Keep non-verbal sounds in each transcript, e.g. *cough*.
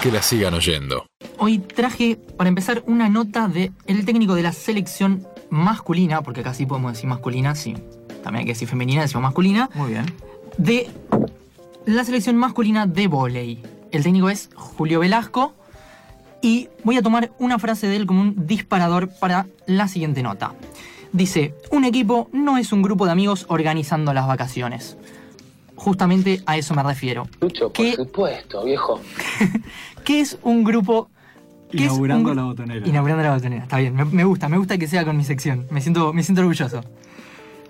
Que la sigan oyendo. Hoy traje, para empezar, una nota de el técnico de la selección masculina, porque acá sí podemos decir masculina, sí. También hay que decir femenina, decimos masculina. Muy bien. De la selección masculina de volei. El técnico es Julio Velasco. Y voy a tomar una frase de él como un disparador para la siguiente nota. Dice, un equipo no es un grupo de amigos organizando las vacaciones. Justamente a eso me refiero. Lucho, por ¿Qué, supuesto, viejo. *laughs* qué es un grupo... un Inaugurando la botonera. Inaugurando la botonera, está bien. Me, me gusta, me gusta que sea con mi sección. Me siento, me siento orgulloso.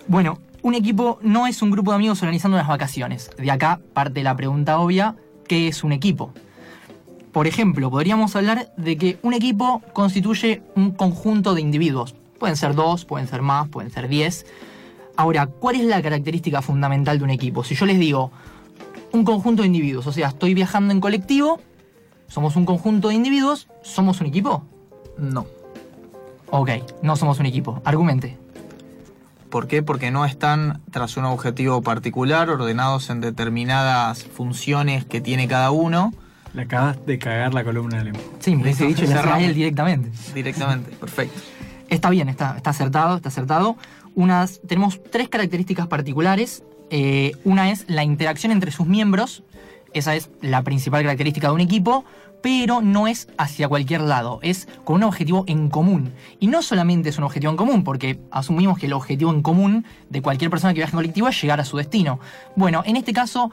Bueno, un equipo no es un grupo de amigos organizando unas vacaciones. De acá parte la pregunta obvia, ¿qué es un equipo? Por ejemplo, podríamos hablar de que un equipo constituye un conjunto de individuos. Pueden ser dos, pueden ser más, pueden ser diez. Ahora, ¿cuál es la característica fundamental de un equipo? Si yo les digo un conjunto de individuos, o sea, estoy viajando en colectivo, somos un conjunto de individuos, ¿somos un equipo? No. Ok, no somos un equipo. Argumente. ¿Por qué? Porque no están tras un objetivo particular, ordenados en determinadas funciones que tiene cada uno. Le acabas de cagar la columna de Lemo. Sí, me hubiese dicho y le hacía a cerramos. él directamente. Directamente. Perfecto. Está bien, está, está acertado, está acertado. Tenemos tres características particulares. Eh, una es la interacción entre sus miembros. Esa es la principal característica de un equipo, pero no es hacia cualquier lado, es con un objetivo en común. Y no solamente es un objetivo en común, porque asumimos que el objetivo en común de cualquier persona que viaje en colectivo es llegar a su destino. Bueno, en este caso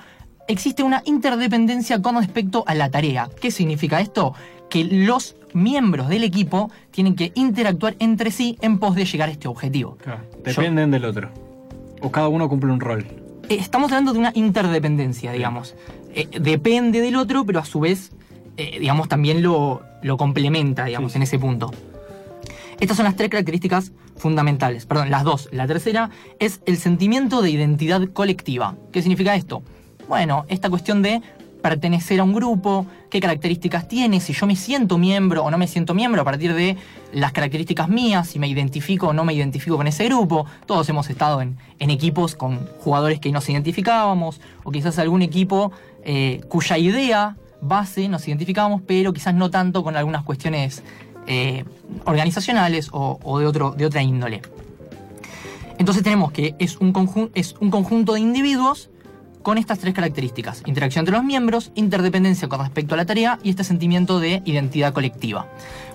existe una interdependencia con respecto a la tarea. ¿Qué significa esto? Que los miembros del equipo tienen que interactuar entre sí en pos de llegar a este objetivo. Claro, Dependen del otro. O cada uno cumple un rol. Eh, Estamos hablando de una interdependencia, digamos. Eh, depende del otro, pero a su vez, eh, digamos, también lo, lo complementa, digamos, Sí. en ese punto. Estas son las tres características fundamentales. Perdón, las dos. La tercera es el sentimiento de identidad colectiva. ¿Qué significa esto? Bueno, esta cuestión de pertenecer a un grupo, qué características tiene, si yo me siento miembro o no me siento miembro a partir de las características mías, si me identifico o no me identifico con ese grupo. Todos hemos estado en, en equipos con jugadores que nos identificábamos, o quizás algún equipo eh, cuya idea base nos identificábamos, pero quizás no tanto con algunas cuestiones eh, organizacionales o, de, otro, de otra índole. Entonces tenemos que es un, es un conjunto de individuos con estas tres características. Interacción entre los miembros, interdependencia con respecto a la tarea y este sentimiento de identidad colectiva.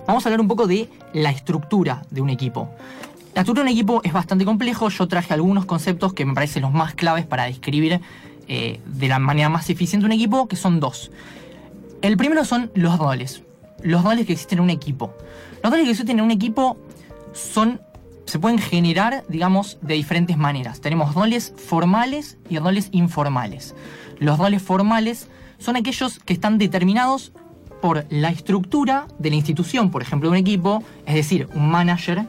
Vamos a hablar un poco de la estructura de un equipo. La estructura de un equipo es bastante complejo. Yo traje algunos conceptos que me parecen los más claves para describir eh, de la manera más eficiente un equipo, que son dos. El primero son los roles. Los roles que existen en un equipo. Los roles que existen en un equipo son se pueden generar, digamos, de diferentes maneras. Tenemos roles formales y roles informales. Los roles formales son aquellos que están determinados por la estructura de la institución, por ejemplo, un equipo, es decir, un manager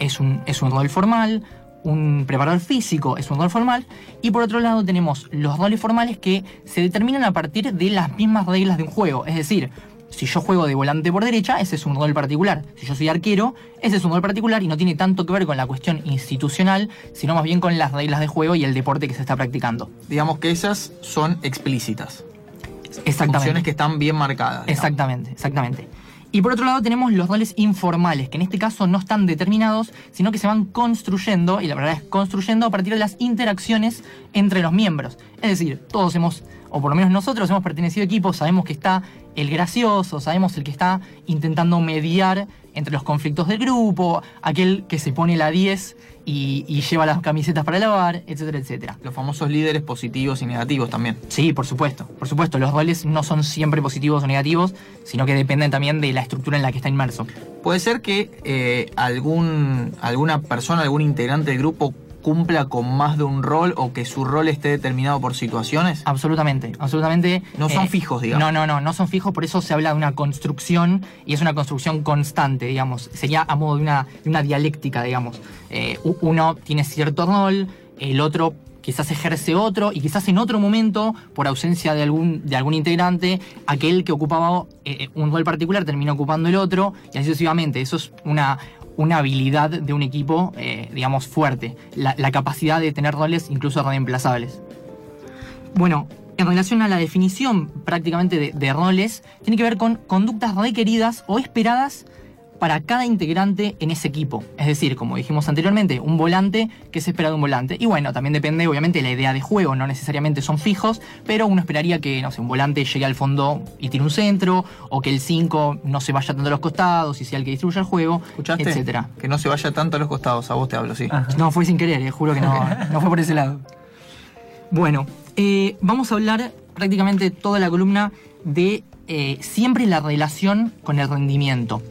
es un, es un rol formal, un preparador físico es un rol formal, y por otro lado tenemos los roles formales que se determinan a partir de las mismas reglas de un juego, es decir, si yo juego de volante por derecha, ese es un rol particular. Si yo soy arquero, ese es un rol particular y no tiene tanto que ver con la cuestión institucional, sino más bien con las reglas de juego y el deporte que se está practicando. Digamos que esas son explícitas. Exactamente. Funciones que están bien marcadas. digamos. Exactamente, exactamente. Y por otro lado tenemos los roles informales, que en este caso no están determinados, sino que se van construyendo, y la verdad es construyendo a partir de las interacciones entre los miembros. Es decir, todos hemos, o por lo menos nosotros hemos pertenecido a equipos, sabemos que está el gracioso, sabemos el que está intentando mediar entre los conflictos del grupo, aquel que se pone la 10 y, y lleva las camisetas para lavar, etcétera, etcétera. Los famosos líderes positivos y negativos también. Sí, por supuesto. Por supuesto, los roles no son siempre positivos o negativos, sino que dependen también de la estructura en la que está inmerso. Puede ser que eh, algún, alguna persona, algún integrante del grupo cumpla con más de un rol o que su rol esté determinado por situaciones. Absolutamente, absolutamente. No son fijos, digamos. No, no, no, no son fijos, por eso se habla de una construcción y es una construcción constante, digamos. Sería a modo de una, de una dialéctica, digamos. Eh, uno tiene cierto rol, el otro quizás ejerce otro y quizás en otro momento, por ausencia de algún, de algún integrante, aquel que ocupaba eh, un rol particular termina ocupando el otro y así sucesivamente. Eso es una, una habilidad de un equipo, eh, digamos, fuerte. La, capacidad de tener roles incluso reemplazables. Bueno, en relación a la definición prácticamente de, de roles, tiene que ver con conductas requeridas o esperadas para cada integrante en ese equipo. Es decir, como dijimos anteriormente, un volante que se espera de un volante. Y bueno, también depende, obviamente, de la idea de juego, no necesariamente son fijos, pero uno esperaría que, no sé, un volante llegue al fondo y tire un centro, o que el 5 no se vaya tanto a los costados y sea el que distribuya el juego, ¿Escuchaste? etcétera. Que no se vaya tanto a los costados, a vos te hablo, sí. Ajá. No, fue sin querer, eh, juro que no, *laughs* no fue por ese lado. Bueno, eh, vamos a hablar prácticamente toda la columna de eh, siempre la relación con el rendimiento.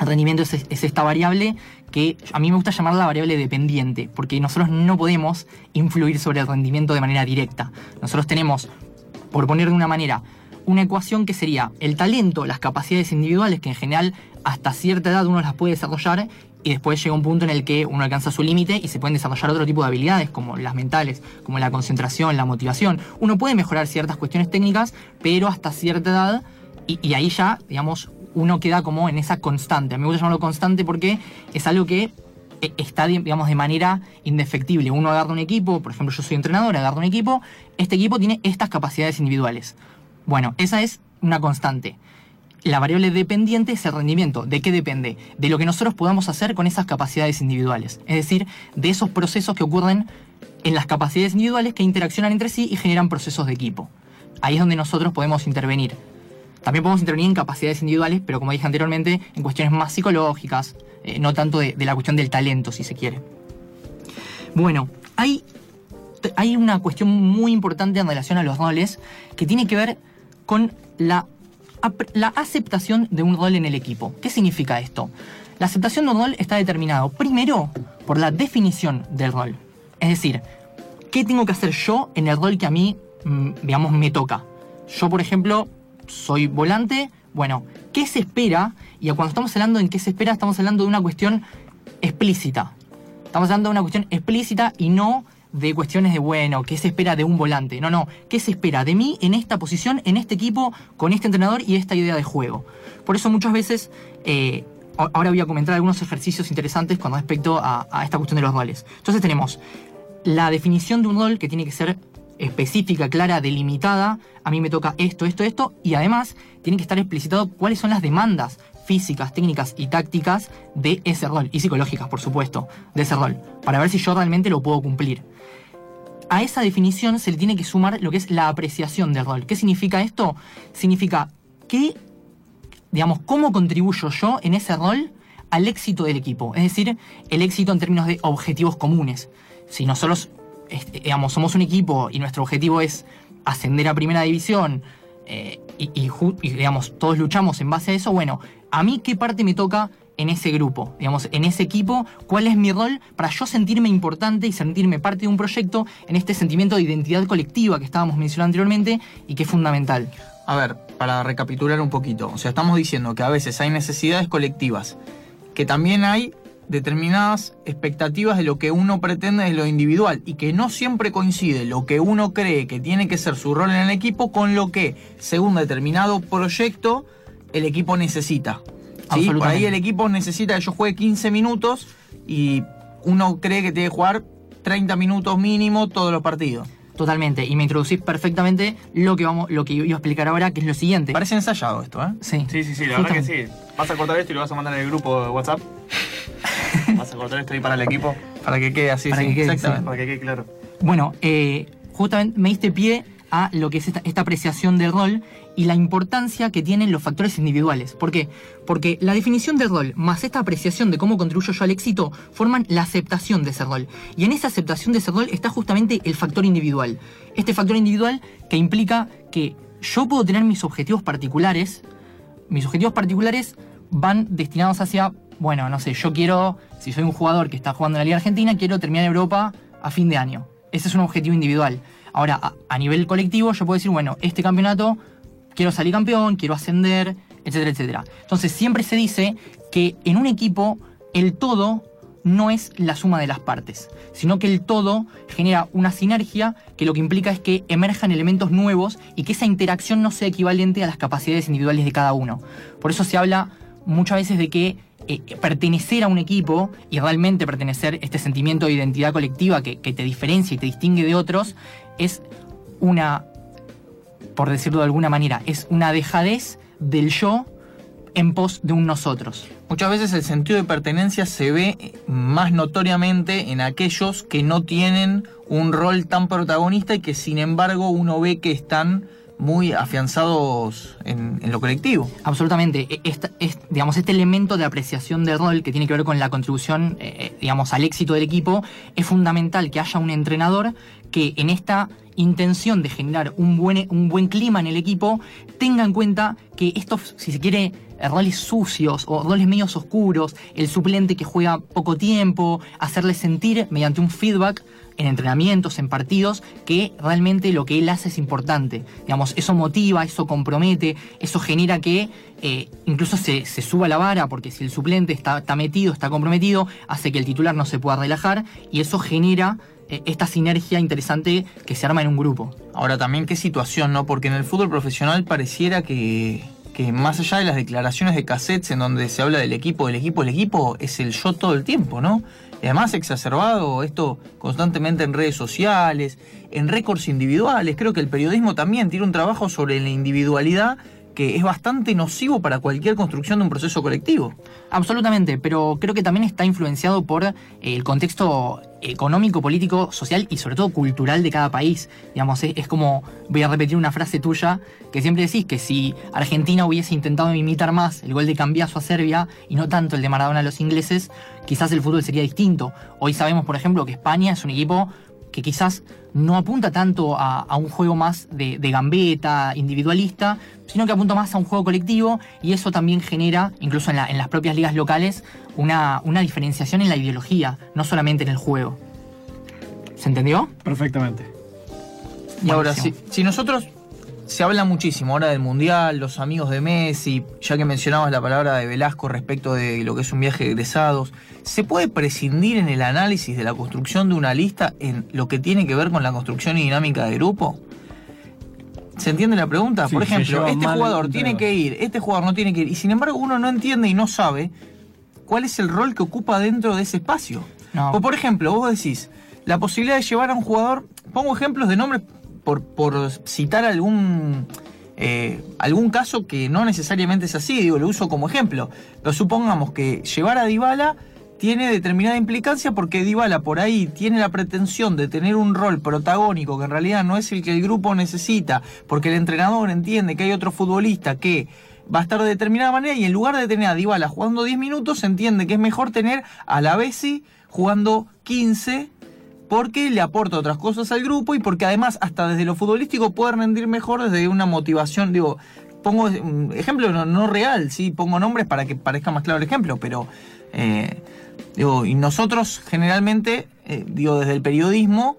El rendimiento es, es esta variable que a mí me gusta llamar la variable dependiente, porque nosotros no podemos influir sobre el rendimiento de manera directa. Nosotros tenemos, por poner de una manera, una ecuación que sería el talento, las capacidades individuales, que en general hasta cierta edad uno las puede desarrollar, y después llega un punto en el que uno alcanza su límite y se pueden desarrollar otro tipo de habilidades, como las mentales, como la concentración, la motivación. Uno puede mejorar ciertas cuestiones técnicas, pero hasta cierta edad, y ahí ya, digamos, uno queda como en esa constante. A mí me gusta llamarlo constante porque es algo que eh, está, digamos, de manera indefectible. Uno agarra un equipo, por ejemplo, yo soy entrenador, agarro un equipo, este equipo tiene estas capacidades individuales. Bueno, esa es una constante. La variable dependiente es el rendimiento. ¿De qué depende? De lo que nosotros podamos hacer con esas capacidades individuales. Es decir, de esos procesos que ocurren en las capacidades individuales que interaccionan entre sí y generan procesos de equipo. Ahí es donde nosotros podemos intervenir. También podemos intervenir en capacidades individuales, pero como dije anteriormente, en cuestiones más psicológicas, eh, no tanto de, la cuestión del talento, si se quiere. Bueno, hay, hay una cuestión muy importante en relación a los roles que tiene que ver con la, la aceptación de un rol en el equipo. ¿Qué significa esto? La aceptación de un rol está determinado primero por la definición del rol. Es decir, ¿qué tengo que hacer yo en el rol que a mí, mm, digamos, me toca? Yo, por ejemplo, soy volante. Bueno, ¿qué se espera? Y cuando estamos hablando en qué se espera, estamos hablando de una cuestión explícita. Estamos hablando de una cuestión explícita y no de cuestiones de, bueno, ¿qué se espera de un volante? No, no, ¿qué se espera de mí en esta posición, en este equipo, con este entrenador y esta idea de juego? Por eso muchas veces, eh, ahora voy a comentar algunos ejercicios interesantes con respecto a, a esta cuestión de los roles. Entonces tenemos la definición de un rol que tiene que ser específica, clara, delimitada. A mí me toca esto, esto, esto. Y además tiene que estar explicitado cuáles son las demandas físicas, técnicas y tácticas de ese rol. Y psicológicas, por supuesto, de ese rol. Para ver si yo realmente lo puedo cumplir. A esa definición se le tiene que sumar lo que es la apreciación del rol. ¿Qué significa esto? Significa que, digamos, cómo contribuyo yo en ese rol al éxito del equipo. Es decir, el éxito en términos de objetivos comunes. Si nosotros, este, digamos, somos un equipo y nuestro objetivo es ascender a primera división eh, y, y digamos, todos luchamos en base a eso, bueno, a mí qué parte me toca en ese grupo, digamos, en ese equipo, cuál es mi rol para yo sentirme importante y sentirme parte de un proyecto en este sentimiento de identidad colectiva que estábamos mencionando anteriormente y que es fundamental. A ver, para recapitular un poquito, o sea, estamos diciendo que a veces hay necesidades colectivas, que también hay determinadas expectativas de lo que uno pretende de lo individual y que no siempre coincide lo que uno cree que tiene que ser su rol en el equipo con lo que, según determinado proyecto, el equipo necesita. ¿sí? Por ahí el equipo necesita que yo juegue 15 minutos y uno cree que tiene que jugar 30 minutos mínimo todos los partidos. Totalmente. Y me introducís perfectamente lo que vamos, lo que iba a explicar ahora, que es lo siguiente. Parece ensayado esto, ¿eh? Sí. Sí, sí, sí, la verdad que sí. Vas a cortar esto y lo vas a mandar en el grupo de WhatsApp. *laughs* Vas a cortar esto ahí para el equipo, Para que quede así, Para sí, que quede, exactamente. para que quede claro. Bueno, eh, justamente me diste pie a lo que es esta, esta apreciación del rol y la importancia que tienen los factores individuales. ¿Por qué? Porque la definición del rol más esta apreciación de cómo contribuyo yo al éxito forman la aceptación de ese rol. Y en esa aceptación de ese rol está justamente el factor individual. Este factor individual que implica que yo puedo tener mis objetivos particulares, mis objetivos particulares van destinados hacia, bueno, no sé, yo quiero, si soy un jugador que está jugando en la Liga Argentina, quiero terminar en Europa a fin de año. Ese es un objetivo individual. Ahora, a, a nivel colectivo, yo puedo decir, bueno, este campeonato quiero salir campeón, quiero ascender, etcétera, etcétera. Entonces, siempre se dice que en un equipo el todo no es la suma de las partes, sino que el todo genera una sinergia que lo que implica es que emerjan elementos nuevos y que esa interacción no sea equivalente a las capacidades individuales de cada uno. Por eso se habla muchas veces de que eh, pertenecer a un equipo y realmente pertenecer, este sentimiento de identidad colectiva que, que te diferencia y te distingue de otros, es una por decirlo de alguna manera. Es una dejadez del yo en pos de un nosotros. Muchas veces el sentido de pertenencia se ve más notoriamente en aquellos que no tienen un rol tan protagonista y que sin embargo uno ve que están muy afianzados en, lo colectivo. Absolutamente. E- esta- es, digamos, este elemento de apreciación de rol que tiene que ver con la contribución eh, digamos, al éxito del equipo, es fundamental que haya un entrenador que en esta intención de generar un buen, un buen clima en el equipo tenga en cuenta que estos, si se quiere, eh, roles sucios o roles medios oscuros, el suplente que juega poco tiempo, hacerle sentir mediante un feedback en entrenamientos, en partidos, que realmente lo que él hace es importante. Digamos, eso motiva, eso compromete, eso genera que eh, incluso se, se suba la vara, porque si el suplente está, está metido, está comprometido, hace que el titular no se pueda relajar y eso genera eh, esta sinergia interesante que se arma en un grupo. Ahora también qué situación, ¿no? Porque en el fútbol profesional pareciera que, que más allá de las declaraciones de cassettes en donde se habla del equipo, del equipo, el equipo es el yo todo el tiempo, ¿no? Y además exacerbado esto constantemente en redes sociales, en récords individuales. Creo que el periodismo también tiene un trabajo sobre la individualidad que es bastante nocivo para cualquier construcción de un proceso colectivo. Absolutamente, pero creo que también está influenciado por el contexto económico, político, social y sobre todo cultural de cada país. Digamos, es, es como, voy a repetir una frase tuya, que siempre decís que si Argentina hubiese intentado imitar más el gol de Cambiaso a Serbia y no tanto el de Maradona a los ingleses, quizás el fútbol sería distinto. Hoy sabemos, por ejemplo, que España es un equipo que quizás no apunta tanto a, a un juego más de, de gambeta, individualista, sino que apunta más a un juego colectivo y eso también genera, incluso en, la- en las propias ligas locales, una, una diferenciación en la ideología, no solamente en el juego. ¿Se entendió? Perfectamente. Y ahora, si, si nosotros se habla muchísimo ahora del Mundial, los amigos de Messi, ya que mencionabas la palabra de Velasco respecto de lo que es un viaje de egresados, ¿se puede prescindir en el análisis de la construcción de una lista en lo que tiene que ver con la construcción y dinámica de grupo? ¿Se entiende la pregunta? Sí, Por ejemplo, este jugador tiene que ir, este jugador no tiene que ir, y sin embargo uno no entiende y no sabe cuál es el rol que ocupa dentro de ese espacio. No. O por ejemplo, vos decís, la posibilidad de llevar a un jugador, pongo ejemplos de nombres por, citar algún, eh, algún caso que no necesariamente es así, digo, lo uso como ejemplo. Pero supongamos que llevar a Dybala tiene determinada implicancia porque Dybala por ahí tiene la pretensión de tener un rol protagónico que en realidad no es el que el grupo necesita, porque el entrenador entiende que hay otro futbolista que va a estar de determinada manera y en lugar de tener a Dybala jugando 10 minutos, se entiende que es mejor tener a la Bessi jugando 15 porque le aporta otras cosas al grupo y porque además hasta desde lo futbolístico puede rendir mejor desde una motivación, digo, pongo un ejemplo no, no real, sí, pongo nombres para que parezca más claro el ejemplo, pero eh, digo, y nosotros generalmente, eh, digo, desde el periodismo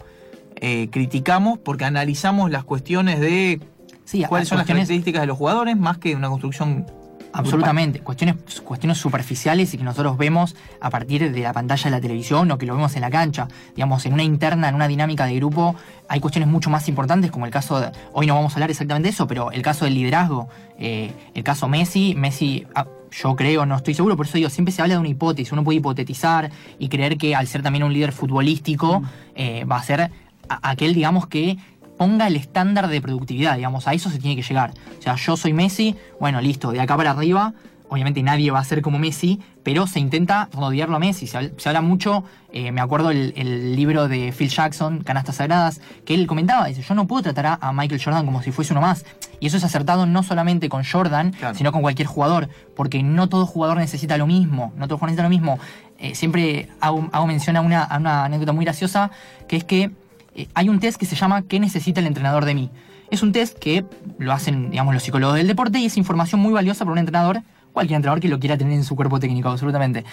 eh, criticamos porque analizamos las cuestiones de Sí, cuáles son las características de los jugadores más que una construcción Absolutamente. Cuestiones, cuestiones superficiales y que nosotros vemos a partir de la pantalla de la televisión o que lo vemos en la cancha. Digamos, en una interna, en una dinámica de grupo, hay cuestiones mucho más importantes, como el caso de. Hoy no vamos a hablar exactamente de eso, pero el caso del liderazgo. eh, el caso Messi. Messi, ah, yo creo, no estoy seguro, por eso digo, siempre se habla de una hipótesis. Uno puede hipotetizar y creer que al ser también un líder futbolístico, eh, va a ser aquel, digamos, que ponga el estándar de productividad, digamos, a eso se tiene que llegar. O sea, yo soy Messi, bueno, listo, de acá para arriba, obviamente nadie va a ser como Messi, pero se intenta rodearlo a Messi. Se, habla- se habla mucho, eh, me acuerdo el, el libro de Phil Jackson, Canastas Sagradas, que él comentaba, dice, yo no puedo tratar a, a Michael Jordan como si fuese uno más. Y eso es acertado no solamente con Jordan, Claro. sino con cualquier jugador, porque no todo jugador necesita lo mismo, no todo jugador necesita lo mismo. Eh, siempre hago, hago mención a una, a una anécdota muy graciosa, que es que eh, hay un test que se llama ¿Qué necesita el entrenador de mí? Es un test que lo hacen, digamos, los psicólogos del deporte y es información muy valiosa para un entrenador, cualquier entrenador que lo quiera tener en su cuerpo técnico, absolutamente.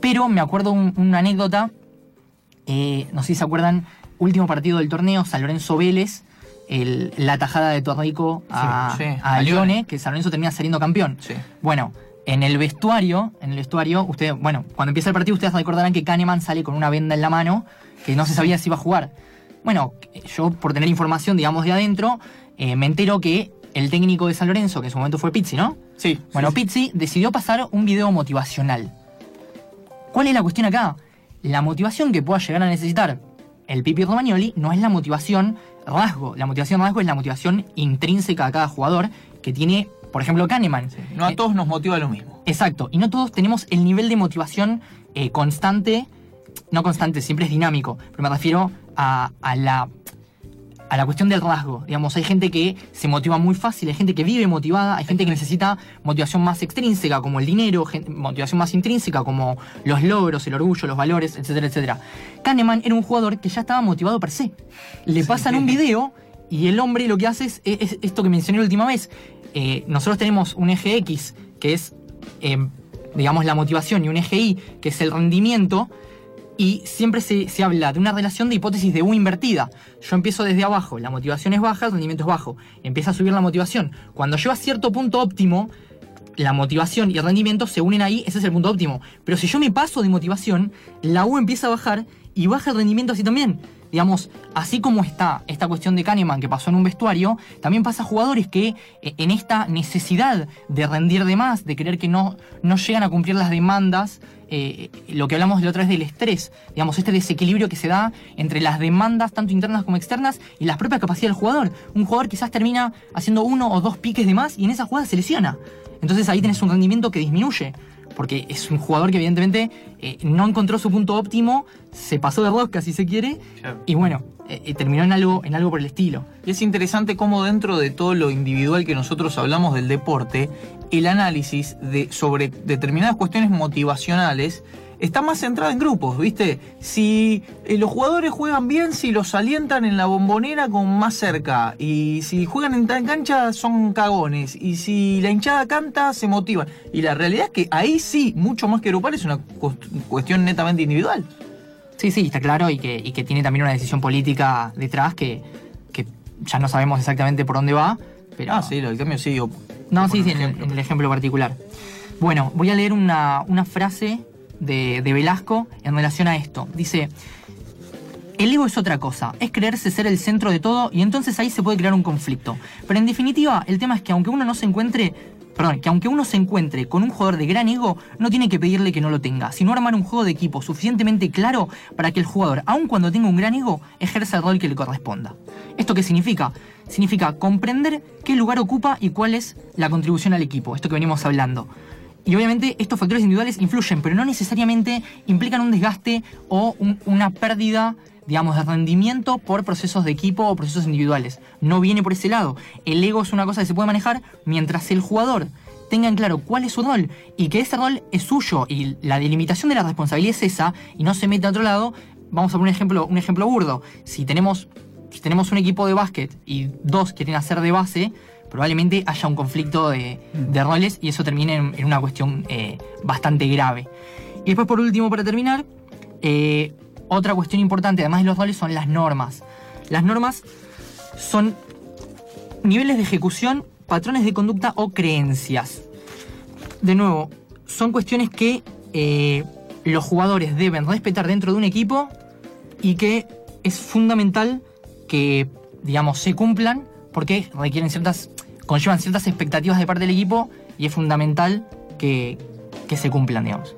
Pero me acuerdo un- una anécdota, eh, no sé si se acuerdan, último partido del torneo, San Lorenzo Vélez, el- la tajada de Torrico a, Sí, sí, a Lione. Que San Lorenzo termina saliendo campeón. Sí. Bueno, en el vestuario, en el vestuario, usted, bueno, cuando empieza el partido ustedes recordarán que Kahneman sale con una venda en la mano, que no se sabía si iba a jugar. Bueno, yo por tener información, digamos, de adentro, eh, me entero que el técnico de San Lorenzo, que en su momento fue Pizzi, ¿no? Sí. Bueno, sí, sí. Pizzi decidió pasar un video motivacional. ¿Cuál es la cuestión acá? La motivación que pueda llegar a necesitar el Pipi Romagnoli no es la motivación rasgo. La motivación rasgo es la motivación intrínseca a cada jugador que tiene, por ejemplo, Kahneman. No a Eh, todos nos motiva lo mismo. Exacto, y no todos tenemos el nivel de motivación eh, constante, no constante, siempre es dinámico, pero me refiero a, a la, a la cuestión del rasgo. Digamos, hay gente que se motiva muy fácil, hay gente que vive motivada, hay gente que necesita motivación más extrínseca, como el dinero, motivación más intrínseca, como los logros, el orgullo, los valores, etcétera, etcétera. Kahneman era un jugador que ya estaba motivado per se. Le pasan un video y el hombre lo que hace es, es- es esto que mencioné la última vez. Eh, nosotros tenemos un eje X, que es, eh, digamos, la motivación, y un eje Y, que es el rendimiento, y siempre se, se habla de una relación de hipótesis de U invertida. Yo empiezo desde abajo, la motivación es baja, el rendimiento es bajo. Empieza a subir la motivación. Cuando llego a cierto punto óptimo, la motivación y el rendimiento se unen ahí, ese es el punto óptimo. Pero si yo me paso de motivación, la U empieza a bajar y baja el rendimiento así también. Digamos, así como está esta cuestión de Kahneman que pasó en un vestuario, también pasa a jugadores que eh, en esta necesidad de rendir de más, de creer que no, no llegan a cumplir las demandas, eh, lo que hablamos la otra vez del estrés, digamos, este desequilibrio que se da entre las demandas, tanto internas como externas, y las propias capacidades del jugador. Un jugador quizás termina haciendo uno o dos piques de más y en esa jugada se lesiona. Entonces ahí tenés un rendimiento que disminuye. Porque es un jugador que evidentemente eh, no encontró su punto óptimo, se pasó de rosca si se quiere, Claro. y bueno, eh, eh, terminó en algo, en algo por el estilo. Y es interesante cómo dentro de todo lo individual que nosotros hablamos del deporte, el análisis de, sobre determinadas cuestiones motivacionales está más centrado en grupos, ¿viste? Si eh, los jugadores juegan bien, si los alientan en la bombonera con más cerca, y si juegan en cancha son cagones, y si la hinchada canta, se motivan. Y la realidad es que ahí sí, mucho más que grupal, es una cuest- cuestión netamente individual. Sí, sí, está claro y que, y que tiene también una decisión política detrás que, que ya no sabemos exactamente por dónde va, pero... Ah, sí, lo del cambio sí, No, sí, sí, en, el ejemplo particular. Bueno, voy a leer una, una frase de, de Velasco en relación a esto. Dice, el ego es otra cosa, es creerse ser el centro de todo y entonces ahí se puede crear un conflicto. Pero en definitiva, el tema es que aunque uno no se encuentre, perdón, que aunque uno se encuentre con un jugador de gran ego, no tiene que pedirle que no lo tenga, sino armar un juego de equipo suficientemente claro para que el jugador, aun cuando tenga un gran ego, ejerza el rol que le corresponda. ¿Esto qué significa? Significa comprender qué lugar ocupa y cuál es la contribución al equipo, esto que venimos hablando. Y obviamente estos factores individuales influyen, pero no necesariamente implican un desgaste o un- una pérdida, digamos, de rendimiento por procesos de equipo o procesos individuales. No viene por ese lado. El ego es una cosa que se puede manejar mientras el jugador tenga en claro cuál es su rol y que ese rol es suyo y la delimitación de la responsabilidad es esa y no se mete a otro lado. Vamos a poner un ejemplo, un ejemplo burdo. Si tenemos, si tenemos un equipo de básquet y dos quieren hacer de base, probablemente haya un conflicto de, de roles y eso termine en, una cuestión eh, bastante grave. Y después, por último, para terminar, eh, otra cuestión importante, además de los roles, son las normas. Las normas son niveles de ejecución, patrones de conducta o creencias. De nuevo, son cuestiones que eh, los jugadores deben respetar dentro de un equipo y que es fundamental que, digamos, se cumplan porque requieren ciertas, conllevan ciertas expectativas de parte del equipo y es fundamental que, que se cumplan, digamos.